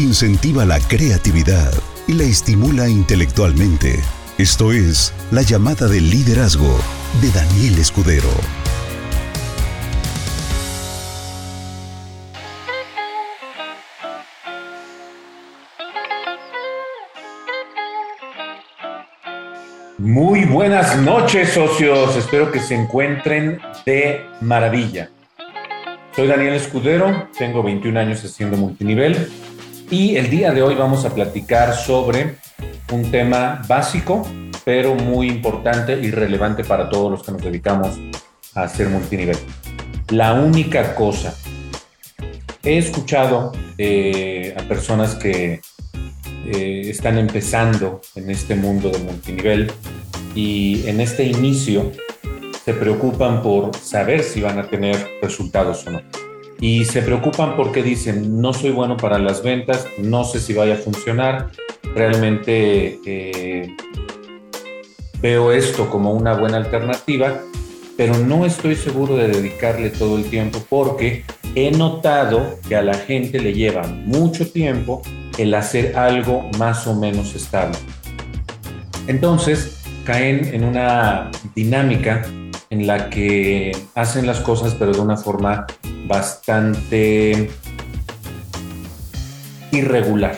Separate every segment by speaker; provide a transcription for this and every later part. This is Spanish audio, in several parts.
Speaker 1: incentiva la creatividad y la estimula intelectualmente. Esto es La llamada del liderazgo de Daniel Escudero.
Speaker 2: Muy buenas noches, socios. Espero que se encuentren de maravilla. Soy Daniel Escudero, tengo 21 años haciendo multinivel y el día de hoy vamos a platicar sobre un tema básico, pero muy importante y relevante para todos los que nos dedicamos a hacer multinivel. La única cosa. He escuchado eh, a personas que eh, están empezando en este mundo de multinivel y en este inicio se preocupan por saber si van a tener resultados o no y se preocupan porque dicen, no soy bueno para las ventas, no sé si vaya a funcionar, realmente eh, veo esto como una buena alternativa, pero no estoy seguro de dedicarle todo el tiempo porque he notado que a la gente le lleva mucho tiempo el hacer algo más o menos estable. Entonces caen en una dinámica en la que hacen las cosas pero de una forma bastante irregular,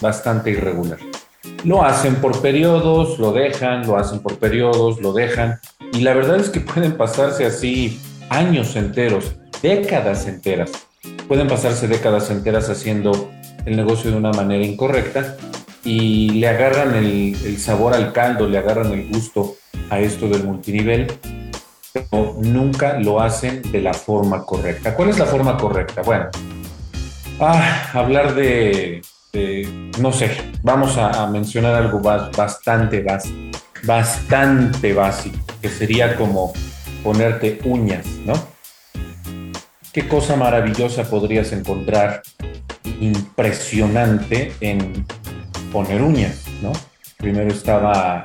Speaker 2: bastante irregular. Lo hacen por periodos, lo dejan, lo hacen por periodos, lo dejan. Y la verdad es que pueden pasarse así años enteros, décadas enteras. Pueden pasarse décadas enteras haciendo el negocio de una manera incorrecta y le agarran el, el sabor al caldo, le agarran el gusto a esto del multinivel pero nunca lo hacen de la forma correcta. ¿Cuál es la forma correcta? Bueno, ah, hablar de, no sé, vamos a, mencionar algo bastante básico, bastante básico, que sería como ponerte uñas, ¿no? ¿Qué cosa maravillosa podrías encontrar impresionante en poner uñas, ¿no? Primero estaba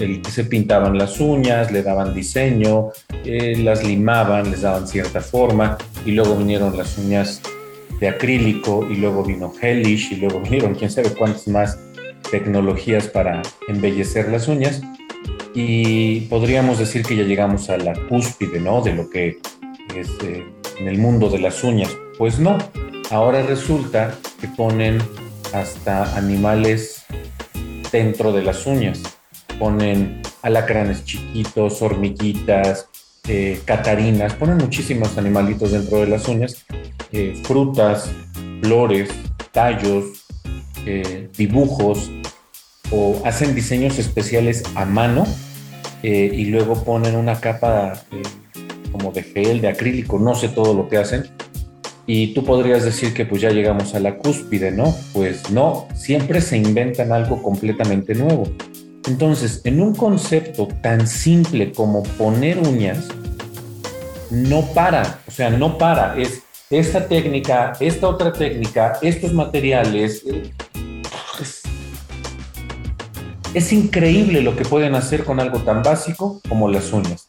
Speaker 2: el que se pintaban las uñas, le daban diseño, eh, las limaban, les daban cierta forma, y luego vinieron las uñas de acrílico, y luego vino Hellish, y luego vinieron quién sabe cuántas más tecnologías para embellecer las uñas. Y podríamos decir que ya llegamos a la cúspide, ¿no? De lo que es eh, en el mundo de las uñas. Pues no, ahora resulta que ponen hasta animales dentro de las uñas. Ponen alacranes chiquitos, hormiguitas, eh, catarinas, ponen muchísimos animalitos dentro de las uñas, eh, frutas, flores, tallos, eh, dibujos, o hacen diseños especiales a mano y luego ponen una capa como de gel, de acrílico, no sé todo lo que hacen, y tú podrías decir que pues ya llegamos a la cúspide, ¿no? Pues no, siempre se inventan algo completamente nuevo. Entonces, en un concepto tan simple como poner uñas, no para, o sea, no para, es esta técnica, esta otra técnica, estos materiales. Es, es increíble lo que pueden hacer con algo tan básico como las uñas.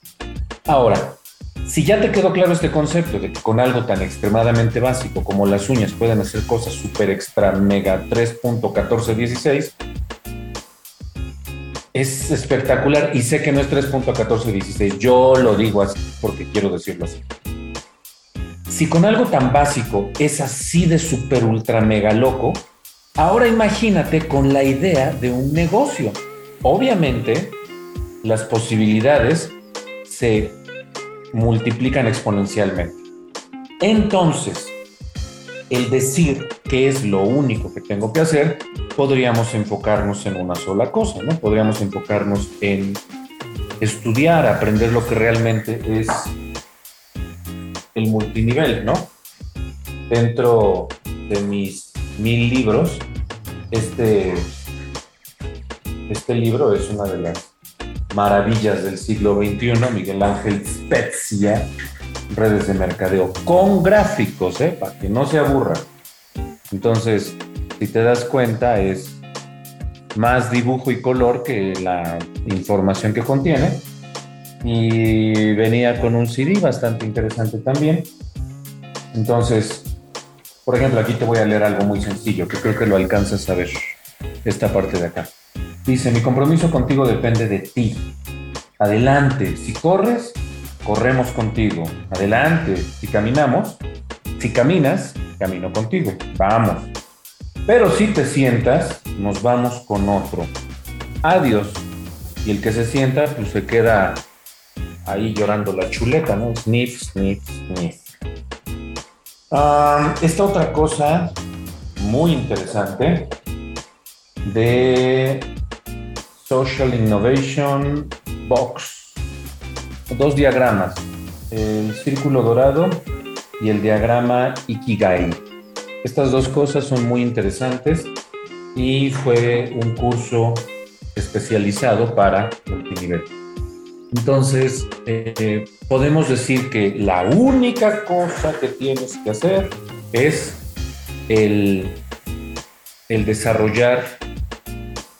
Speaker 2: Ahora, si ya te quedó claro este concepto de que con algo tan extremadamente básico como las uñas pueden hacer cosas super extra mega 3.1416, es espectacular y sé que no es 3.1416, yo lo digo así porque quiero decirlo así. Si con algo tan básico es así de super ultra mega loco, ahora imagínate con la idea de un negocio. Obviamente, las posibilidades se multiplican exponencialmente. Entonces, el decir que es lo único que tengo que hacer, podríamos enfocarnos en una sola cosa, ¿no? Podríamos enfocarnos en estudiar, aprender lo que realmente es el multinivel, ¿no? Dentro de mis mil libros, este, este libro es una de las maravillas del siglo XXI, Miguel Ángel Spezia, redes de mercadeo, con gráficos, ¿eh? para que no se aburra. Entonces, si te das cuenta, es más dibujo y color que la información que contiene. Y venía con un CD bastante interesante también. Entonces, Por ejemplo, aquí te voy a leer algo muy sencillo que creo que lo alcanzas a ver, esta parte de acá. Dice, mi compromiso contigo depende de ti. Adelante, si corres, corremos contigo. Adelante, si caminamos, si caminas, camino contigo. Vamos. Pero si te sientas, nos vamos con otro. Adiós. Y el que se sienta, pues se queda ahí llorando la chuleta, ¿no? Sniff, sniff, sniff. Ah, esta otra cosa muy interesante de Social Innovation Box. Dos diagramas, el círculo dorado y el diagrama Ikigai. Estas dos cosas son muy interesantes y fue un curso especializado para multinivel. Entonces, eh, podemos decir que la única cosa que tienes que hacer es el, el desarrollar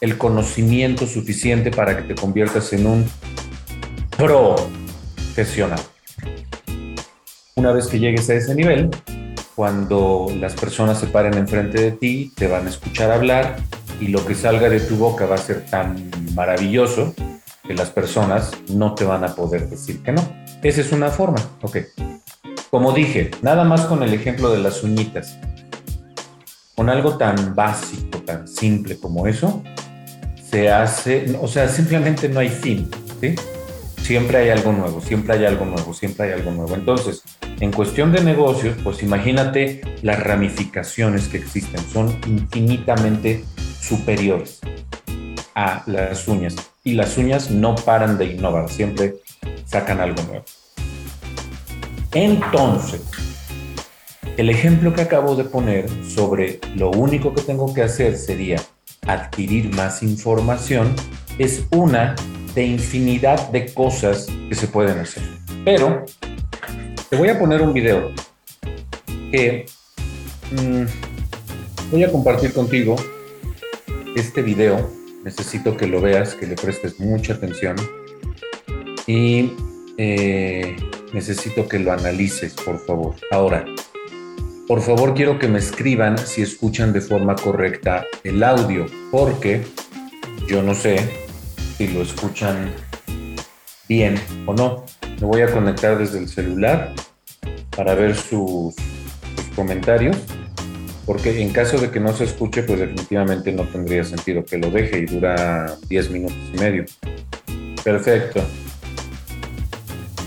Speaker 2: el conocimiento suficiente para que te conviertas en un profesional. Una vez que llegues a ese nivel, cuando las personas se paren enfrente de ti, te van a escuchar hablar y lo que salga de tu boca va a ser tan maravilloso que las personas no te van a poder decir que no. Esa es una forma, ok. Como dije, nada más con el ejemplo de las uñitas. Con algo tan básico, tan simple como eso, se hace, o sea, simplemente no hay fin, ¿sí? Siempre hay algo nuevo, siempre hay algo nuevo, siempre hay algo nuevo. Entonces, en cuestión de negocios, pues imagínate las ramificaciones que existen, son infinitamente superiores a las uñas y las uñas no paran de innovar, siempre sacan algo nuevo. Entonces, el ejemplo que acabo de poner sobre lo único que tengo que hacer sería adquirir más información es una de infinidad de cosas que se pueden hacer. Pero te voy a poner un video que mm, voy a compartir contigo. Este video necesito que lo veas, que le prestes mucha atención y eh, necesito que lo analices, por favor. Ahora, por favor quiero que me escriban si escuchan de forma correcta el audio, porque yo no sé si lo escuchan bien o no. Me voy a conectar desde el celular para ver sus, sus comentarios porque en caso de que no se escuche, pues definitivamente no tendría sentido que lo deje y dura 10 minutos y medio. Perfecto.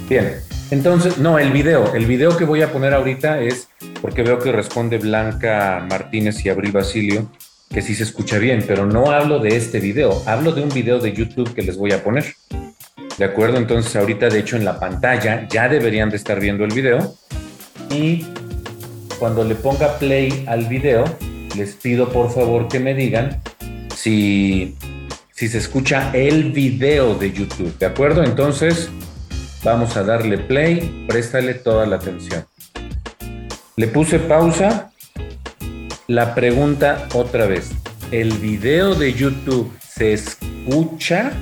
Speaker 2: Bien, entonces, no, el video, el video que voy a poner ahorita es porque veo que responde Blanca Martínez y Abril Basilio, que sí se escucha bien, pero no hablo de este video, hablo de un video de YouTube que les voy a poner. ¿De acuerdo? Entonces ahorita de hecho en la pantalla ya deberían de estar viendo el video y cuando le ponga play al video, les pido por favor que me digan si, si se escucha el video de YouTube, ¿de acuerdo? Entonces, vamos a darle play, préstale toda la atención. Le puse pausa. La pregunta otra vez. ¿El video de YouTube se escucha?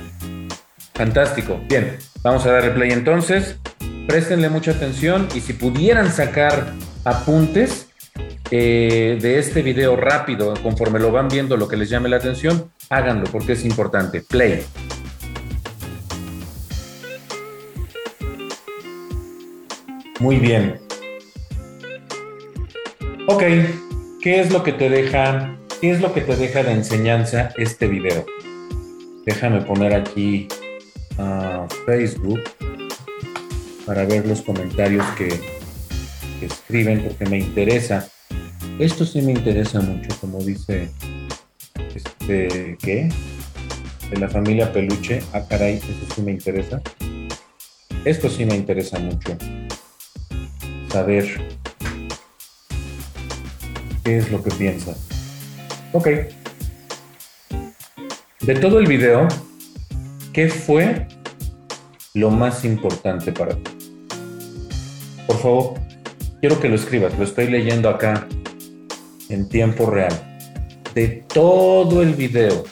Speaker 2: Fantástico. Bien, vamos a darle play entonces. Préstenle mucha atención y si pudieran sacar apuntes eh, de este video rápido, conforme lo van viendo, lo que les llame la atención, háganlo porque es importante. Play. Muy bien. Ok, ¿qué es lo que te deja, qué es lo que te deja de enseñanza este video? Déjame poner aquí a Facebook para ver los comentarios que, escriben porque me interesa. Esto sí me interesa mucho, como dice, este, ¿qué? De la familia Peluche. Ah, caray, eso sí me interesa. Esto sí me interesa mucho. Saber qué es lo que piensas. Ok. De todo el video, ¿qué fue lo más importante para ti? Por favor, quiero que lo escribas, lo estoy leyendo acá en tiempo real. De todo el video,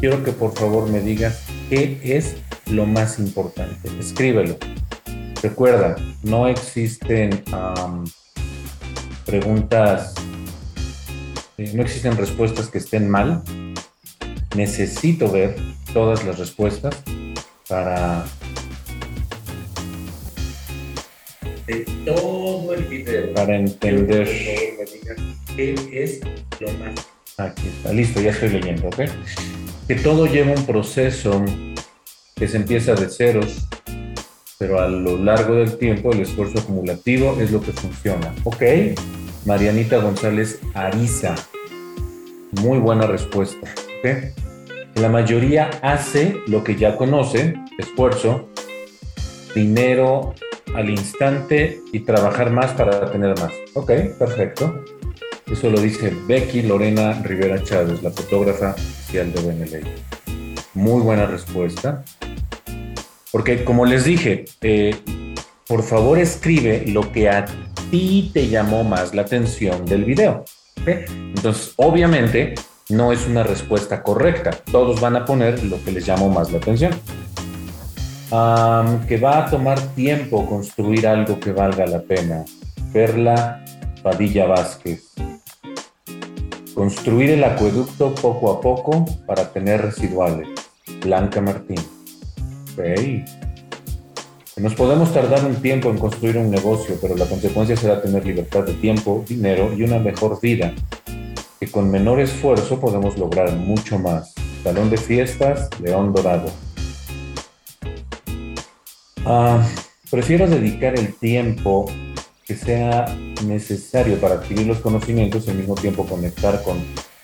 Speaker 2: quiero que por favor me digas qué es lo más importante. Escríbelo. Recuerda, no existen preguntas no existen respuestas que estén mal. Necesito ver todas las respuestas para...
Speaker 3: De todo el video.
Speaker 2: Para entender.
Speaker 3: ¿Qué es lo más?
Speaker 2: Aquí está, listo, ya estoy leyendo, ¿ok? Que todo lleva un proceso que se empieza de ceros, pero a lo largo del tiempo el esfuerzo acumulativo es lo que funciona. Ok, Marianita González Ariza, muy buena respuesta. La mayoría hace lo que ya conoce, esfuerzo, dinero al instante y trabajar más para tener más. Ok, perfecto. Eso lo dice Becky Lorena Rivera Chávez, la fotógrafa oficial de. Muy buena respuesta. Porque como les dije, eh, por favor escribe lo que a ti te llamó más la atención del video. Entonces, obviamente, no es una respuesta correcta. Todos van a poner lo que les llamó más la atención. que va a tomar tiempo construir algo que valga la pena. Perla Padilla Vázquez. Construir el acueducto poco a poco para tener residuales. Blanca Martín. Okay. Nos podemos tardar un tiempo en construir un negocio, pero la consecuencia será tener libertad de tiempo, dinero y una mejor vida, que con menor esfuerzo podemos lograr mucho más. Salón de fiestas, León Dorado. Ah, prefiero dedicar el tiempo que sea necesario para adquirir los conocimientos y al mismo tiempo conectar con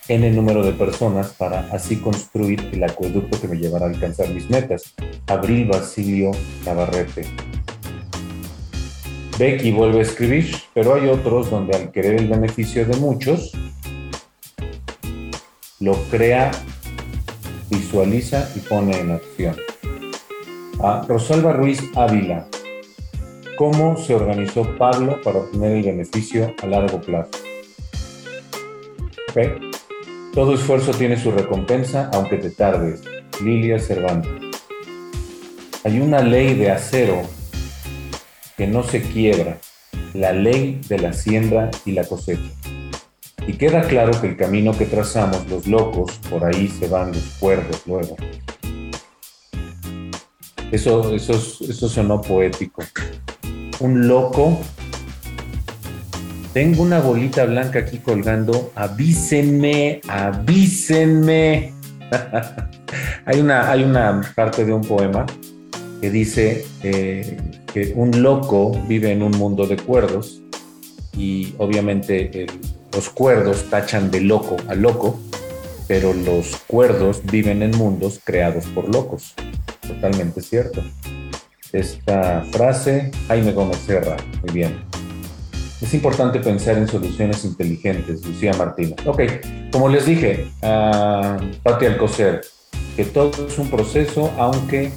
Speaker 2: N número de personas para así construir el acueducto que me llevará a alcanzar mis metas. Abril Basilio Navarrete. Becky vuelve a escribir, pero hay otros donde al querer el beneficio de muchos, lo crea, visualiza y pone en acción. Rosalba Ruiz Ávila. ¿Cómo se organizó Pablo para obtener el beneficio a largo plazo? Todo esfuerzo tiene su recompensa, aunque te tardes. Lilia Cervantes. Hay una ley de acero que no se quiebra, la ley de la siembra y la cosecha. Y queda claro que el camino que trazamos los locos, por ahí se van los cuerdos luego. Eso, eso, eso sonó poético. Un loco tengo una bolita blanca aquí colgando. Avísenme, avísenme. hay, una, hay una parte de un poema que dice eh, que un loco vive en un mundo de cuerdos y obviamente los cuerdos tachan de loco a loco, pero los cuerdos viven en mundos creados por locos. Totalmente cierto. Esta frase, Jaime Gómez Serra, muy bien. Es importante pensar en soluciones inteligentes, Lucía Martínez. Ok, como les dije, a Pati Alcocer, que todo es un proceso, aunque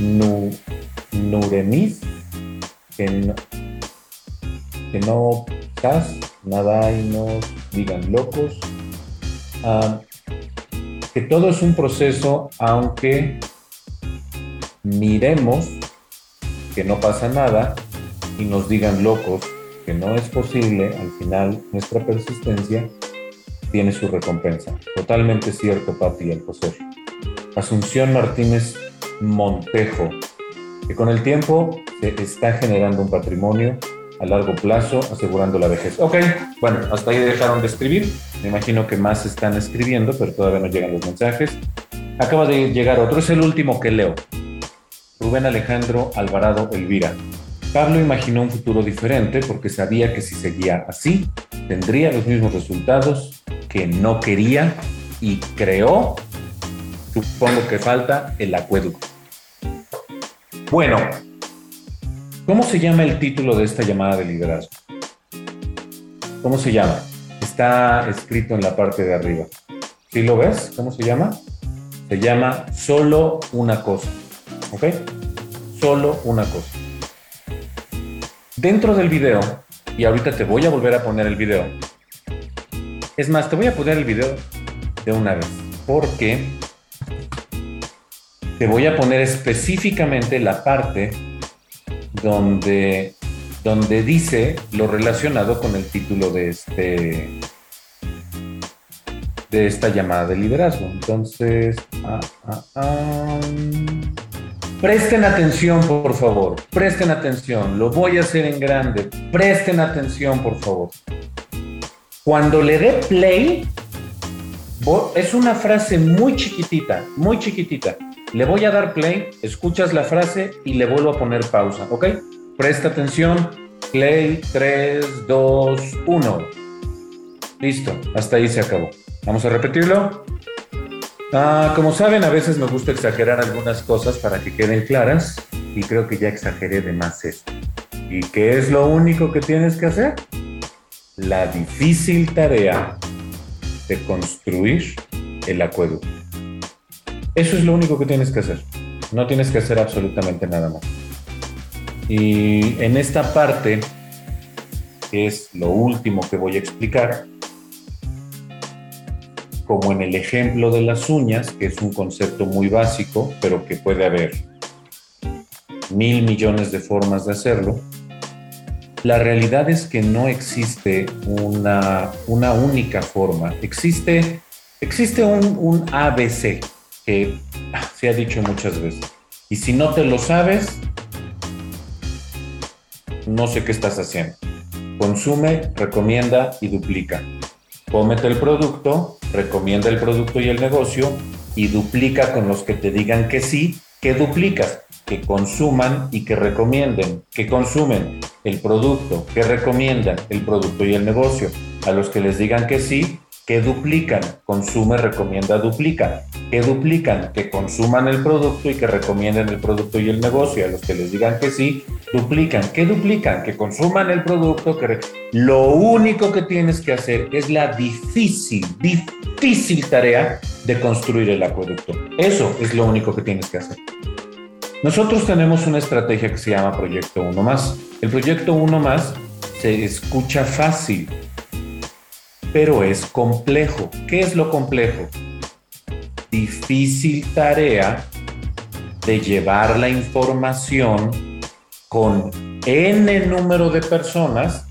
Speaker 2: nu, Nurenis, que no, que nada y nos digan locos, ah, que todo es un proceso, aunque miremos que no pasa nada y nos digan locos que no es posible, al final nuestra persistencia tiene su recompensa. Totalmente cierto, Pati Alcocer. Asunción Martínez Montejo, que con el tiempo se está generando un patrimonio a largo plazo, asegurando la vejez. Ok, bueno, hasta ahí dejaron de escribir. Me imagino que más están escribiendo, pero todavía no llegan los mensajes. Acaba de llegar otro, es el último que leo. Rubén Alejandro Alvarado Elvira. Pablo imaginó un futuro diferente porque sabía que si seguía así, tendría los mismos resultados que no quería y creó, supongo que falta, el acueducto. Bueno, ¿cómo se llama el título de esta llamada de liderazgo? ¿Cómo se llama? Está escrito en la parte de arriba. ¿Sí lo ves? ¿Cómo se llama? Se llama solo una cosa. ¿Ok? Solo una cosa. Dentro del video, y ahorita te voy a volver a poner el video. Es más, te voy a poner el video de una vez, porque te voy a poner específicamente la parte donde, donde dice lo relacionado con el título de este, de esta llamada de liderazgo. Entonces, ah, ah, ah. Presten atención, por favor, presten atención, lo voy a hacer en grande, presten atención, por favor. Cuando le dé play, es una frase muy chiquitita, muy chiquitita. Le voy a dar play, escuchas la frase y le vuelvo a poner pausa, ¿ok? Presta atención, play 3, 2, 1. Listo, hasta ahí se acabó. Vamos a repetirlo. Ah, como saben, a veces me gusta exagerar algunas cosas para que queden claras y creo que ya exageré de más esto. ¿Y qué es lo único que tienes que hacer? La difícil tarea de construir el acueducto. Eso es lo único que tienes que hacer. No tienes que hacer absolutamente nada más. Y en esta parte, que es lo último que voy a explicar, como en el ejemplo de las uñas, que es un concepto muy básico, pero que puede haber mil millones de formas de hacerlo, la realidad es que no existe una, una única forma. Existe, existe un, un ABC que se ha dicho muchas veces. Y si no te lo sabes, no sé qué estás haciendo. Consume, recomienda y duplica. Cómete el producto, recomienda el producto y el negocio y duplica con los que te digan que sí, que duplicas, que consuman y que recomienden, que consumen el producto, que recomiendan el producto y el negocio. A los que les digan que sí, que duplican, consume, recomienda, duplica, que duplican, que consuman el producto y que recomienden el producto y el negocio, a los que les digan que sí, duplican, que duplican, que consuman el producto, que lo único que tienes que hacer es la difícil, difícil tarea de construir el acueducto. Eso es lo único que tienes que hacer. Nosotros tenemos una estrategia que se llama Proyecto Uno Más. El Proyecto Uno Más se escucha fácil, pero es complejo. ¿Qué es lo complejo? Difícil tarea de llevar la información con n número de personas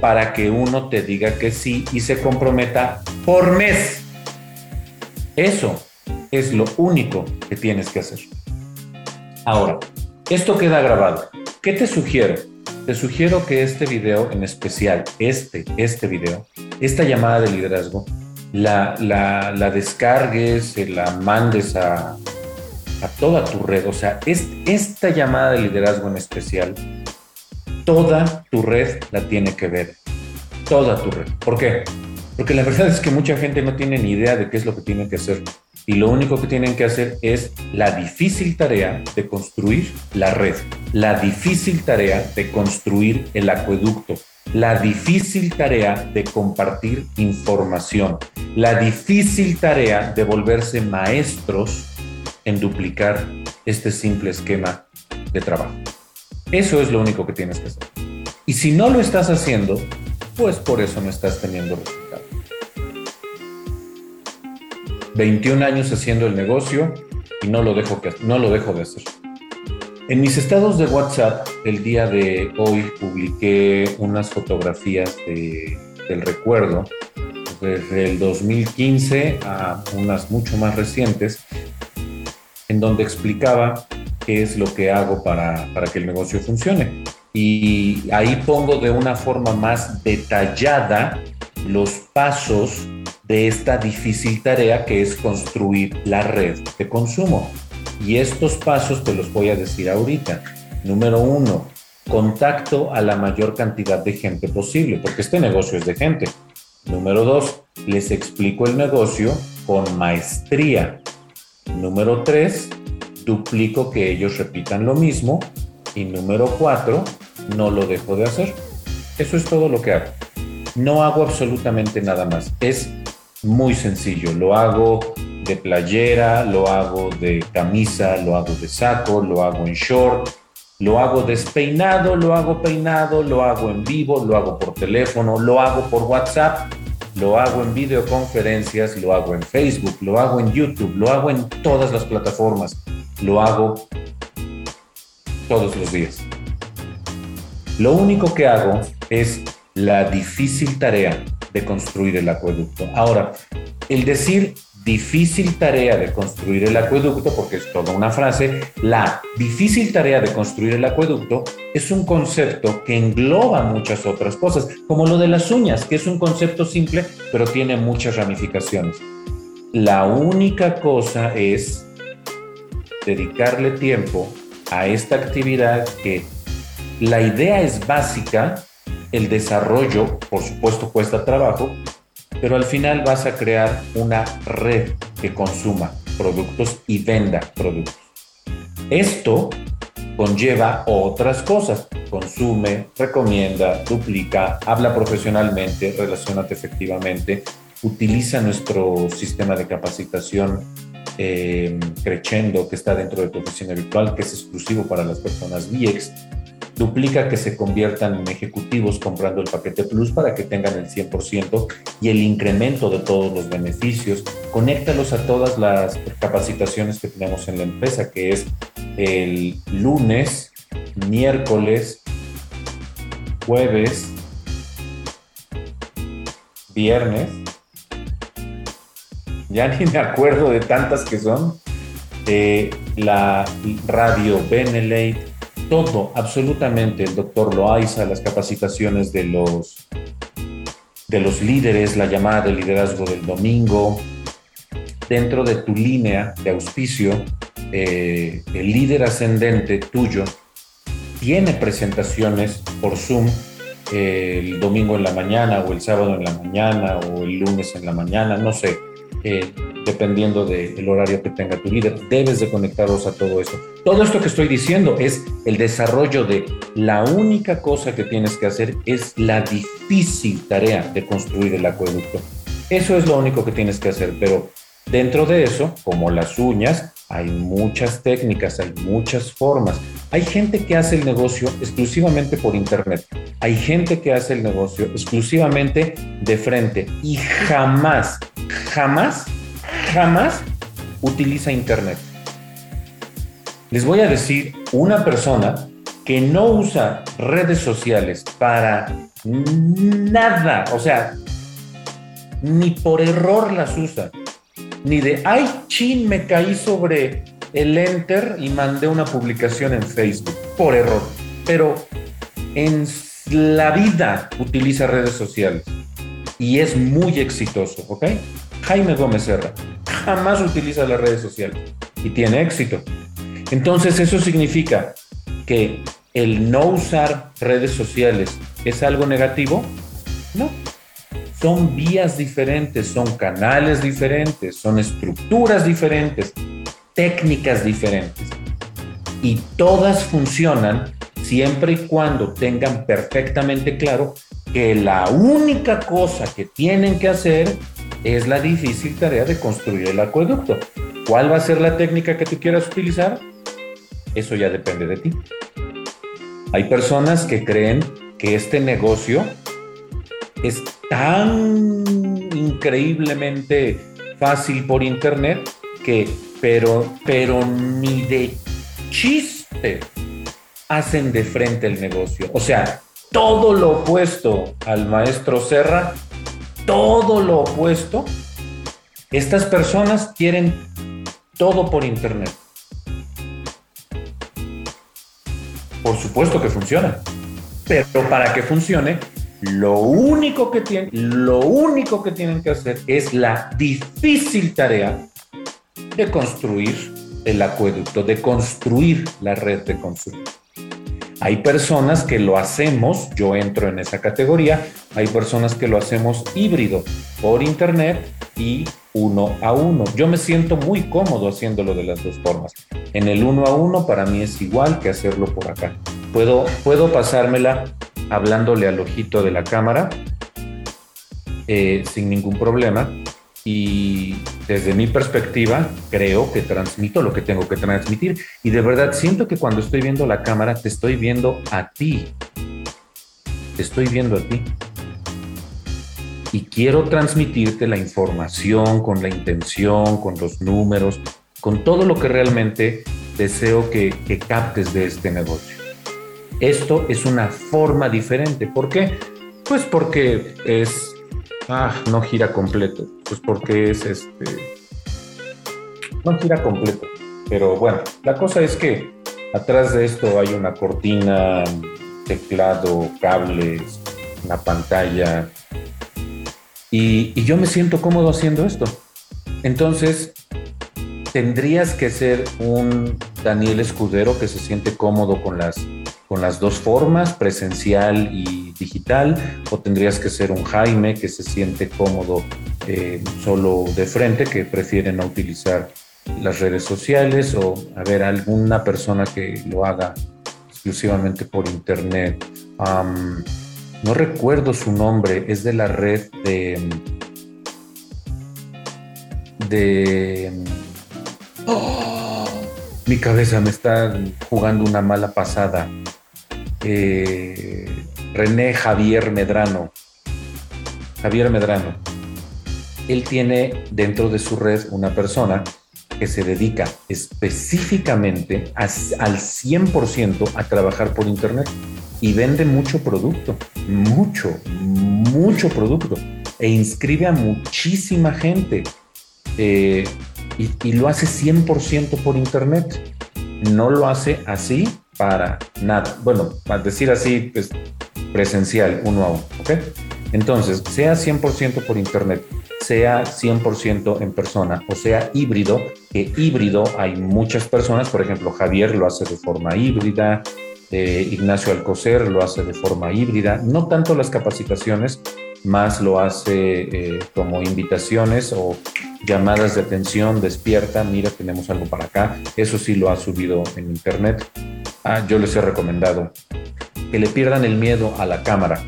Speaker 2: para que uno te diga que sí y se comprometa por mes. Eso es lo único que tienes que hacer. Ahora, esto queda grabado. ¿Qué te sugiero? Te sugiero que este video en especial, este, este video, esta llamada de liderazgo, la, la, descargues, se la mandes a, a toda tu red. O sea, es, esta llamada de liderazgo en especial, toda tu red la tiene que ver. Toda tu red. ¿Por qué? Porque la verdad es que mucha gente no tiene ni idea de qué es lo que tiene que hacer. Y lo único que tienen que hacer es la difícil tarea de construir la red, la difícil tarea de construir el acueducto, la difícil tarea de compartir información, la difícil tarea de volverse maestros en duplicar este simple esquema de trabajo. Eso es lo único que tienes que hacer. Y si no lo estás haciendo, pues por eso no estás teniendo resultados. 21 años haciendo el negocio y no lo dejo, no lo dejo de hacer. En mis estados de WhatsApp, el día de hoy publiqué unas fotografías del recuerdo desde el 2015 a unas mucho más recientes, en donde explicaba qué es lo que hago para, para que el negocio funcione. Y ahí pongo de una forma más detallada los pasos de esta difícil tarea que es construir la red de consumo. Y estos pasos te los voy a decir ahorita. Número uno, contacto a la mayor cantidad de gente posible, porque este negocio es de gente. Número dos, les explico el negocio con maestría. Número tres, duplico que ellos repitan lo mismo. Y número cuatro, no lo dejo de hacer. Eso es todo lo que hago. No hago absolutamente nada más. Es muy sencillo. Lo hago de playera, lo hago de camisa, lo hago de saco, lo hago en short, lo hago despeinado, lo hago peinado, lo hago en vivo, lo hago por teléfono, lo hago por WhatsApp, lo hago en videoconferencias, lo hago en Facebook, lo hago en YouTube, lo hago en todas las plataformas, lo hago todos los días. Lo único que hago es la difícil tarea de construir el acueducto. Ahora, el decir difícil tarea de construir el acueducto, porque es toda una frase, la difícil tarea de construir el acueducto es un concepto que engloba muchas otras cosas, como lo de las uñas, que es un concepto simple, pero tiene muchas ramificaciones. La única cosa es dedicarle tiempo a esta actividad que la idea es básica, el desarrollo, por supuesto, cuesta trabajo, pero al final vas a crear una red que consuma productos y venda productos. Esto conlleva otras cosas. Consume, recomienda, duplica, habla profesionalmente, relacionate efectivamente, utiliza nuestro sistema de capacitación eh, Creciendo, que está dentro de tu oficina virtual, que es exclusivo para las personas VIEX duplica que se conviertan en ejecutivos comprando el paquete Plus para que tengan el 100% y el incremento de todos los beneficios. Conéctalos a todas las capacitaciones que tenemos en la empresa, que es el lunes, miércoles, jueves, viernes. Ya ni me acuerdo de tantas que son. Eh, la radio Benelate, todo, absolutamente, el doctor Loaiza, las capacitaciones de los, de los líderes, la llamada de liderazgo del domingo, dentro de tu línea de auspicio, eh, el líder ascendente tuyo tiene presentaciones por Zoom eh, el domingo en la mañana o el sábado en la mañana o el lunes en la mañana, no sé, eh, dependiendo del horario que tenga tu líder. Debes de conectarlos a todo eso. Todo esto que estoy diciendo es el desarrollo de la única cosa que tienes que hacer es la difícil tarea de construir el acueducto. Eso es lo único que tienes que hacer, pero dentro de eso, como las uñas, hay muchas técnicas, hay muchas formas. Hay gente que hace el negocio exclusivamente por internet. Hay gente que hace el negocio exclusivamente de frente y jamás, jamás jamás utiliza Internet. Les voy a decir una persona que no usa redes sociales para nada, o sea, ni por error las usa, ni de, ay, chin, me caí sobre el enter y mandé una publicación en Facebook, por error, pero en la vida utiliza redes sociales y es muy exitoso, ¿ok? Jaime Gómez Serra jamás utiliza las redes sociales y tiene éxito. Entonces eso significa que el no usar redes sociales es algo negativo. No. Son vías diferentes, son canales diferentes, son estructuras diferentes, técnicas diferentes. Y todas funcionan siempre y cuando tengan perfectamente claro que la única cosa que tienen que hacer es la difícil tarea de construir el acueducto. ¿Cuál va a ser la técnica que tú quieras utilizar? Eso ya depende de ti. Hay personas que creen que este negocio es tan increíblemente fácil por internet que, pero, pero ni de chiste hacen de frente el negocio. O sea, todo lo opuesto al maestro Serra todo lo opuesto, estas personas quieren todo por Internet. Por supuesto que funciona, pero para que funcione, lo único que tienen, lo único que tienen que hacer es la difícil tarea de construir el acueducto, de construir la red de consumo. Hay personas que lo hacemos, yo entro en esa categoría, hay personas que lo hacemos híbrido, por internet y uno a uno. Yo me siento muy cómodo haciéndolo de las dos formas. En el uno a uno para mí es igual que hacerlo por acá. Puedo, puedo pasármela hablándole al ojito de la cámara eh, sin ningún problema. Y desde mi perspectiva creo que transmito lo que tengo que transmitir. Y de verdad siento que cuando estoy viendo la cámara te estoy viendo a ti, te estoy viendo a ti. Y quiero transmitirte la información con la intención, con los números, con todo lo que realmente deseo que, que captes de este negocio. Esto es una forma diferente. ¿Por qué? Pues porque es Ah, no gira completo. pues porque es este. No gira completo. Pero bueno, la cosa es que atrás de esto hay una cortina, teclado, cables, una pantalla. Y, y yo me siento cómodo haciendo esto. Entonces, tendrías que ser un Daniel Escudero que se siente cómodo con las, con las dos formas, presencial y digital, o tendrías que ser un Jaime que se siente cómodo eh, solo de frente, que prefiere no utilizar las redes sociales, o a ver, alguna persona que lo haga exclusivamente por internet. no recuerdo su nombre, es de la red de... de mi cabeza me está jugando una mala pasada. Eh, René Javier Medrano. Javier Medrano. Él tiene dentro de su red una persona que se dedica específicamente al 100% a trabajar por Internet y vende mucho producto, mucho, mucho producto e inscribe a muchísima gente. Eh, y, lo hace 100% por Internet. No lo hace así para nada. Bueno, para decir así, pues presencial, uno a uno, ¿ok? Entonces, sea 100% por Internet, sea 100% en persona o sea híbrido, que híbrido hay muchas personas, por ejemplo, Javier lo hace de forma híbrida, eh, Ignacio Alcocer lo hace de forma híbrida, no tanto las capacitaciones, más lo hace eh, como invitaciones o llamadas de atención, despierta, mira, tenemos algo para acá. Eso sí lo ha subido en internet. Ah, yo les he recomendado que le pierdan el miedo a la cámara,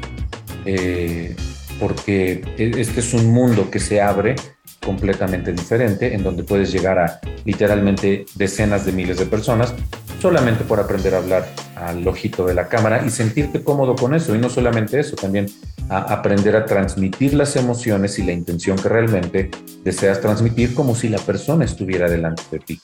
Speaker 2: eh, porque e, este es un mundo que se abre completamente diferente, en donde puedes llegar a literalmente decenas de miles de personas solamente por aprender a hablar al ojito de la cámara y sentirte cómodo con eso. Y no solamente eso, también a aprender a transmitir las emociones y la intención que realmente deseas transmitir como si la persona estuviera delante de ti.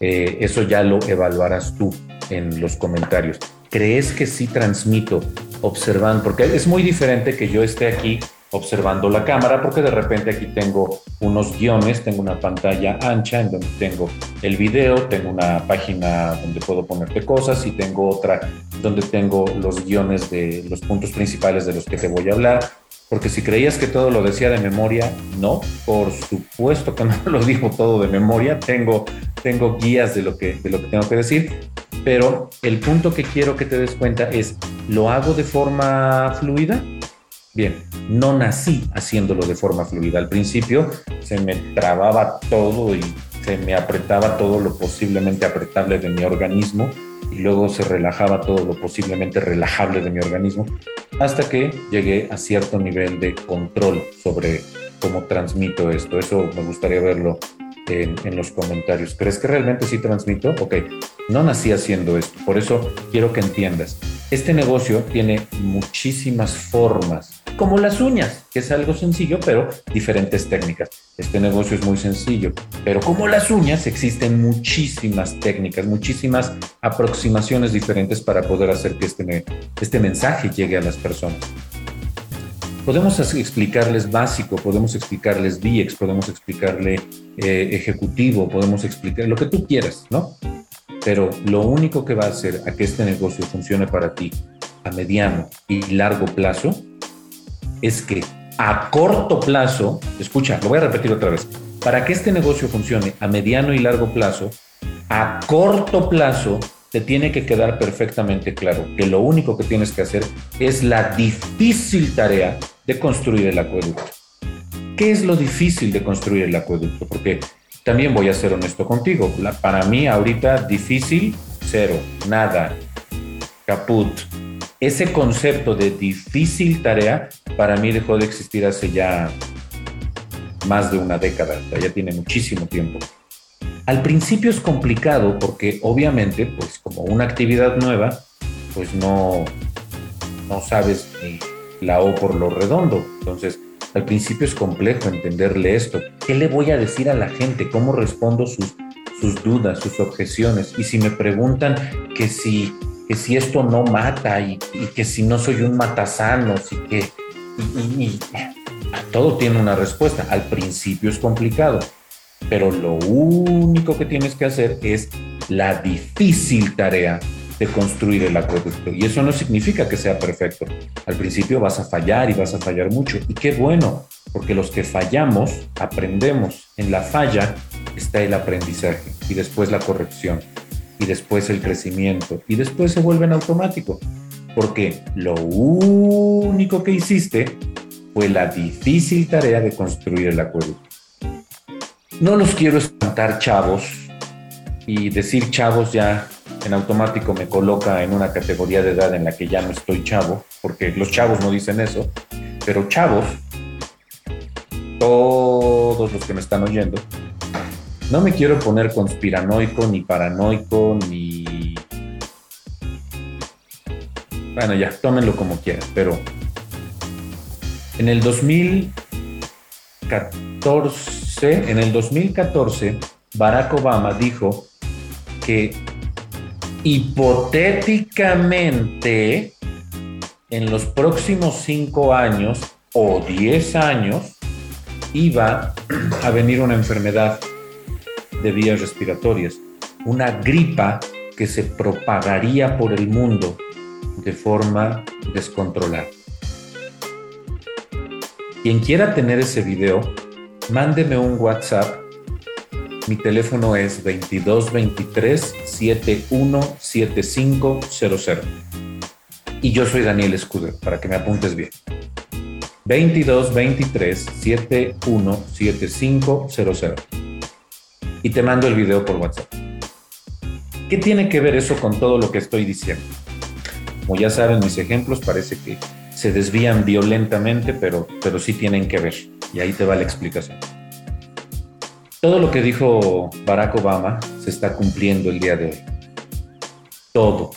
Speaker 2: Eh, eso ya lo evaluarás tú en los comentarios. ¿Crees que sí transmito observando? Porque es muy diferente que yo esté aquí observando la cámara porque de repente aquí tengo unos guiones, tengo una pantalla ancha en donde tengo el video, tengo una página donde puedo ponerte cosas y tengo otra donde tengo los guiones de los puntos principales de los que te voy a hablar. Porque si creías que todo lo decía de memoria, no, por supuesto que no lo digo todo de memoria, tengo, tengo guías de lo, que, de lo que tengo que decir, pero el punto que quiero que te des cuenta es, ¿lo hago de forma fluida? Bien, no nací haciéndolo de forma fluida. Al principio se me trababa todo y se me apretaba todo lo posiblemente apretable de mi organismo y luego se relajaba todo lo posiblemente relajable de mi organismo hasta que llegué a cierto nivel de control sobre cómo transmito esto. Eso me gustaría verlo en, los comentarios. ¿Crees que realmente sí transmito? Ok, no nací haciendo esto, por eso quiero que entiendas. Este negocio tiene muchísimas formas como las uñas, que es algo sencillo, pero diferentes técnicas. Este negocio es muy sencillo, pero como las uñas existen muchísimas técnicas, muchísimas aproximaciones diferentes para poder hacer que este, este mensaje llegue a las personas. Podemos explicarles básico, podemos explicarles DIEX, podemos explicarle eh, ejecutivo, podemos explicar lo que tú quieras, ¿no? Pero lo único que va a hacer a que este negocio funcione para ti a mediano y largo plazo es que a corto plazo, escucha, lo voy a repetir otra vez, para que este negocio funcione a mediano y largo plazo, a corto plazo te tiene que quedar perfectamente claro que lo único que tienes que hacer es la difícil tarea de construir el acueducto. ¿Qué es lo difícil de construir el acueducto? Porque también voy a ser honesto contigo, para mí ahorita difícil, cero, nada, caput ese concepto de difícil tarea para mí dejó de existir hace ya más de una década, ya tiene muchísimo tiempo. Al principio es complicado porque obviamente, pues como una actividad nueva, pues no, no sabes la O por lo redondo. Entonces, al principio es complejo entenderle esto. ¿Qué le voy a decir a la gente? ¿Cómo respondo sus, sus dudas, sus objeciones? Y si me preguntan que si que si esto no mata y, que si no soy un matasano, y que todo tiene una respuesta. Al principio es complicado, pero lo único que tienes que hacer es la difícil tarea de construir el acueducto. Y eso no significa que sea perfecto. Al principio vas a fallar y vas a fallar mucho. Y qué bueno, porque los que fallamos aprendemos. En la falla está el aprendizaje y después la corrección y después el crecimiento y después se vuelve en automático. Porque lo único que hiciste fue la difícil tarea de construir el acueducto. No los quiero espantar chavos y decir chavos ya en automático me coloca en una categoría de edad en la que ya no estoy chavo, porque los chavos no dicen eso, pero chavos, todos los que me están oyendo, no me quiero poner conspiranoico, ni paranoico, ni... Bueno, ya, tómenlo como quieran, pero en el 2014, en el 2014, Barack Obama dijo que hipotéticamente en los próximos cinco años o diez años iba a venir una enfermedad de vías respiratorias, una gripa que se propagaría por el mundo de forma descontrolada. Quien quiera tener ese video, mándeme un WhatsApp mi teléfono es 2223 717500. Y yo soy Daniel Escudero, para que me apuntes bien. 2223 717500. Y te mando el video por WhatsApp. ¿Qué tiene que ver eso con todo lo que estoy diciendo? Como ya saben, mis ejemplos parece que se desvían violentamente, pero, pero sí tienen que ver. Y ahí te va la explicación. Todo lo que dijo Barack Obama se está cumpliendo el día de hoy. Todo.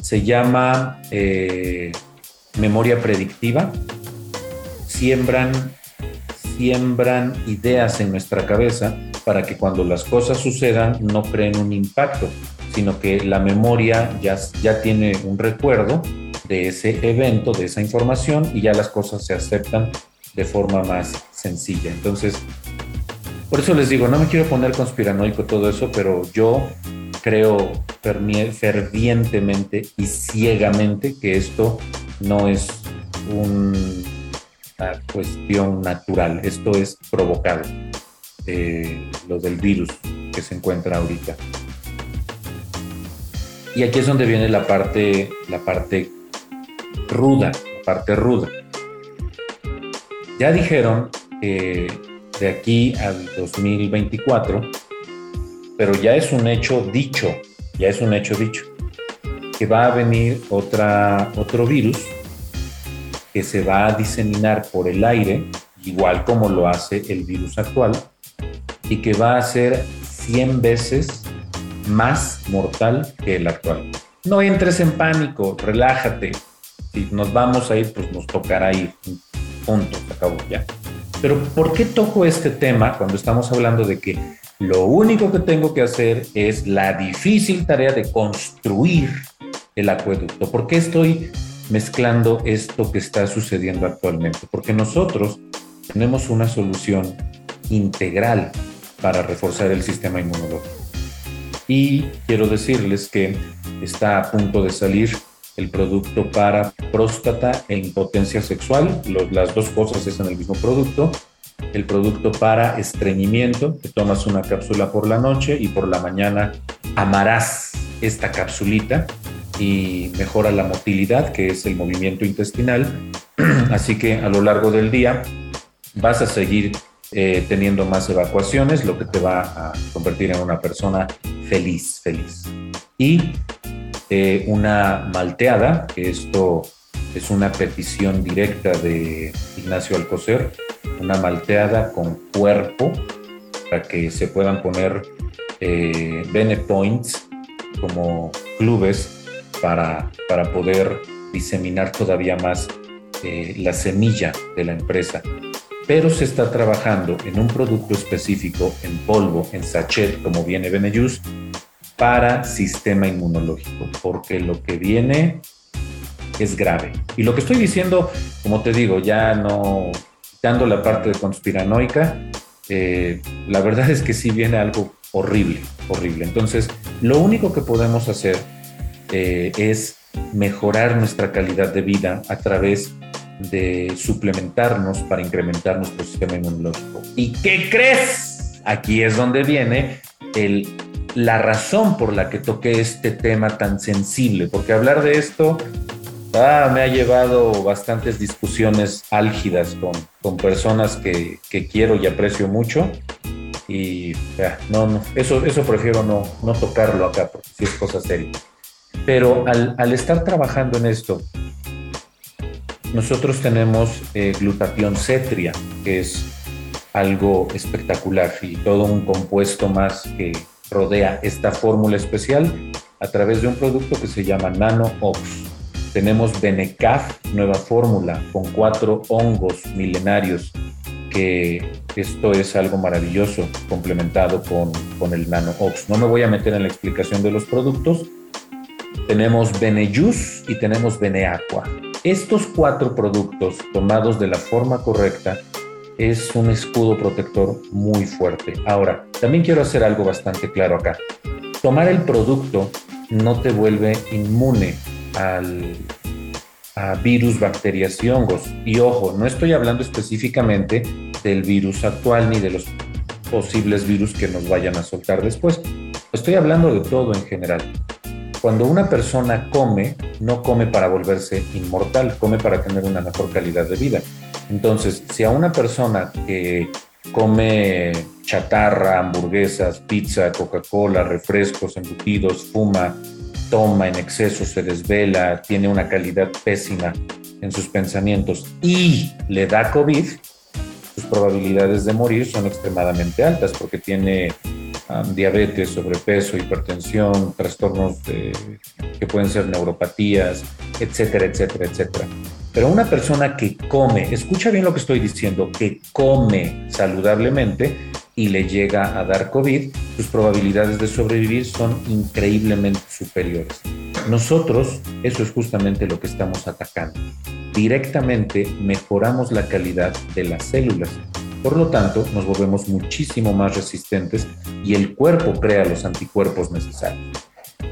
Speaker 2: Se llama eh, memoria predictiva. Siembran, siembran ideas en nuestra cabeza para que cuando las cosas sucedan no creen un impacto, sino que la memoria ya, ya tiene un recuerdo de ese evento, de esa información y ya las cosas se aceptan de forma más sencilla. Entonces, por eso les digo, no me quiero poner conspiranoico todo eso, pero yo creo fervientemente y ciegamente que esto no es una cuestión natural, esto es provocado, eh, lo del virus que se encuentra ahorita. Y aquí es donde viene la parte, la parte ruda, la parte ruda. Ya dijeron que de aquí al 2024, pero ya es un hecho dicho, ya es un hecho dicho, que va a venir otra, otro virus que se va a diseminar por el aire, igual como lo hace el virus actual, y que va a ser 100 veces más mortal que el actual. No entres en pánico, relájate. Si nos vamos a ir, pues nos tocará ir. Punto, acabó ya. Pero ¿por qué toco este tema cuando estamos hablando de que lo único que tengo que hacer es la difícil tarea de construir el acueducto? ¿Por qué estoy mezclando esto que está sucediendo actualmente? Porque nosotros tenemos una solución integral para reforzar el sistema inmunológico. Y quiero decirles que está a punto de salir el producto para próstata e impotencia sexual, las dos cosas es en el mismo producto, el producto para estreñimiento, que tomas una cápsula por la noche y por la mañana amarás esta capsulita y mejora la motilidad, que es el movimiento intestinal. Así que a lo largo del día vas a seguir eh, teniendo más evacuaciones, lo que te va a convertir en una persona feliz, feliz. Y eh, una malteada, que esto es una petición directa de Ignacio Alcocer, una malteada con cuerpo para que se puedan poner eh, Points como clubes para, para poder diseminar todavía más eh, la semilla de la empresa. Pero se está trabajando en un producto específico, en polvo, en sachet, como viene Benejus, para sistema inmunológico, porque lo que viene es grave. Y lo que estoy diciendo, como te digo, ya no dando la parte de conspiranoica, eh, la verdad es que sí viene algo horrible, horrible. Entonces, lo único que podemos hacer eh, es mejorar nuestra calidad de vida a través de suplementarnos para incrementar nuestro sistema inmunológico. ¿Y qué crees? Aquí es donde viene el, la razón por la que toqué este tema tan sensible, porque hablar de esto ah, me ha llevado bastantes discusiones álgidas con, con personas que, que, quiero y aprecio mucho. Y no, no, eso, eso prefiero no, no tocarlo acá, porque sí es cosa seria. Pero al, al estar trabajando en esto, nosotros tenemos eh, glutatión cetria, que es algo espectacular y todo un compuesto más que rodea esta fórmula especial a través de un producto que se llama Nano Ox. Tenemos Benecaf, nueva fórmula, con cuatro hongos milenarios, que esto es algo maravilloso, complementado con, con el Nano Ox. No me voy a meter en la explicación de los productos. Tenemos Benejus y tenemos Beneaqua. Estos cuatro productos tomados de la forma correcta es un escudo protector muy fuerte. Ahora, también quiero hacer algo bastante claro acá. Tomar el producto no te vuelve inmune al, a virus, bacterias y hongos. Y ojo, no estoy hablando específicamente del virus actual ni de los posibles virus que nos vayan a soltar después. Estoy hablando de todo en general. Cuando una persona come, no come para volverse inmortal, come para tener una mejor calidad de vida. Entonces, si a una persona que come chatarra, hamburguesas, pizza, Coca-Cola, refrescos, embutidos, fuma, toma en exceso, se desvela, tiene una calidad pésima en sus pensamientos y le da COVID, sus probabilidades de morir son extremadamente altas porque tiene diabetes, sobrepeso, hipertensión, trastornos que pueden ser neuropatías, etcétera, etcétera, etcétera. Pero una persona que come, escucha bien lo que estoy diciendo, que come saludablemente y le llega a dar COVID, sus probabilidades de sobrevivir son increíblemente superiores. Nosotros, eso es justamente lo que estamos atacando. Directamente mejoramos la calidad de las células por lo tanto, nos volvemos muchísimo más resistentes y el cuerpo crea los anticuerpos necesarios.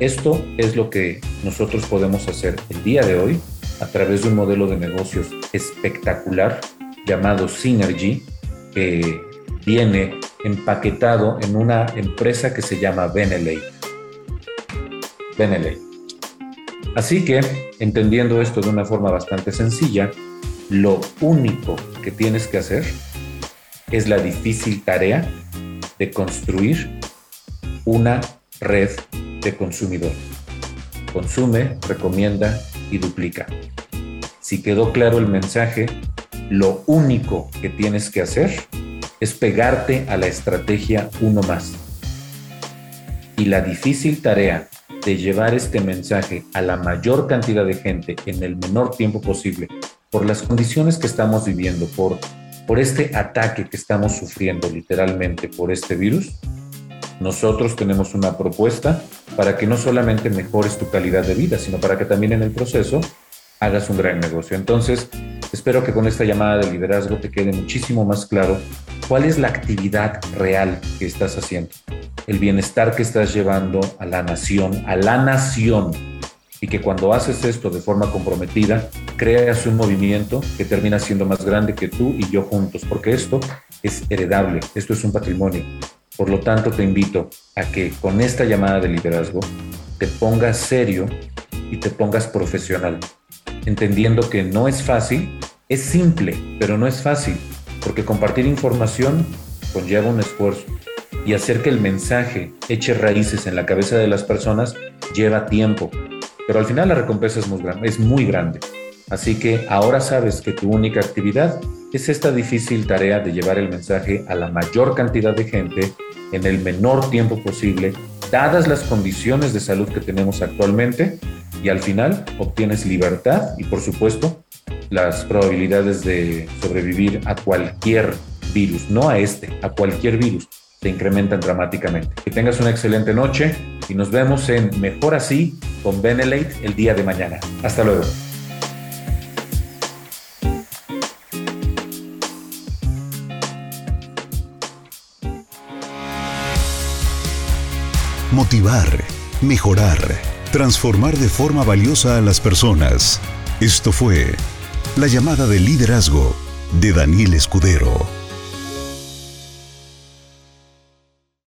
Speaker 2: Esto es lo que nosotros podemos hacer el día de hoy a través de un modelo de negocios espectacular llamado Synergy, que viene empaquetado en una empresa que se llama Benelate. Benelate. Así que, entendiendo esto de una forma bastante sencilla, lo único que tienes que hacer es la difícil tarea de construir una red de consumidores. Consume, recomienda y duplica. Si quedó claro el mensaje, lo único que tienes que hacer es pegarte a la estrategia uno más. Y la difícil tarea de llevar este mensaje a la mayor cantidad de gente en el menor tiempo posible, por las condiciones que estamos viviendo, por por este ataque que estamos sufriendo literalmente por este virus, nosotros tenemos una propuesta para que no solamente mejores tu calidad de vida, sino para que también en el proceso hagas un gran negocio. Entonces, espero que con esta llamada de liderazgo te quede muchísimo más claro cuál es la actividad real que estás haciendo, el bienestar que estás llevando a la nación, a la nación y que cuando haces esto de forma comprometida, creas un movimiento que termina siendo más grande que tú y yo juntos, porque esto es heredable, esto es un patrimonio. Por lo tanto, te invito a que con esta llamada de liderazgo te pongas serio y te pongas profesional, entendiendo que no es fácil, es simple, pero no es fácil, porque compartir información conlleva un esfuerzo y hacer que el mensaje eche raíces en la cabeza de las personas lleva tiempo, pero al final la recompensa es muy grande. Es muy grande. Así que ahora sabes que tu única actividad es esta difícil tarea de llevar el mensaje a la mayor cantidad de gente en el menor tiempo posible, dadas las condiciones de salud que tenemos actualmente, y al final obtienes libertad y por supuesto las probabilidades de sobrevivir a cualquier virus, no a este, a cualquier virus, se incrementan dramáticamente. Que tengas una excelente noche y nos vemos en Mejor Así con Benelate el día de mañana. Hasta luego.
Speaker 1: Motivar, mejorar, transformar de forma valiosa a las personas. Esto fue La llamada de liderazgo de Daniel Escudero.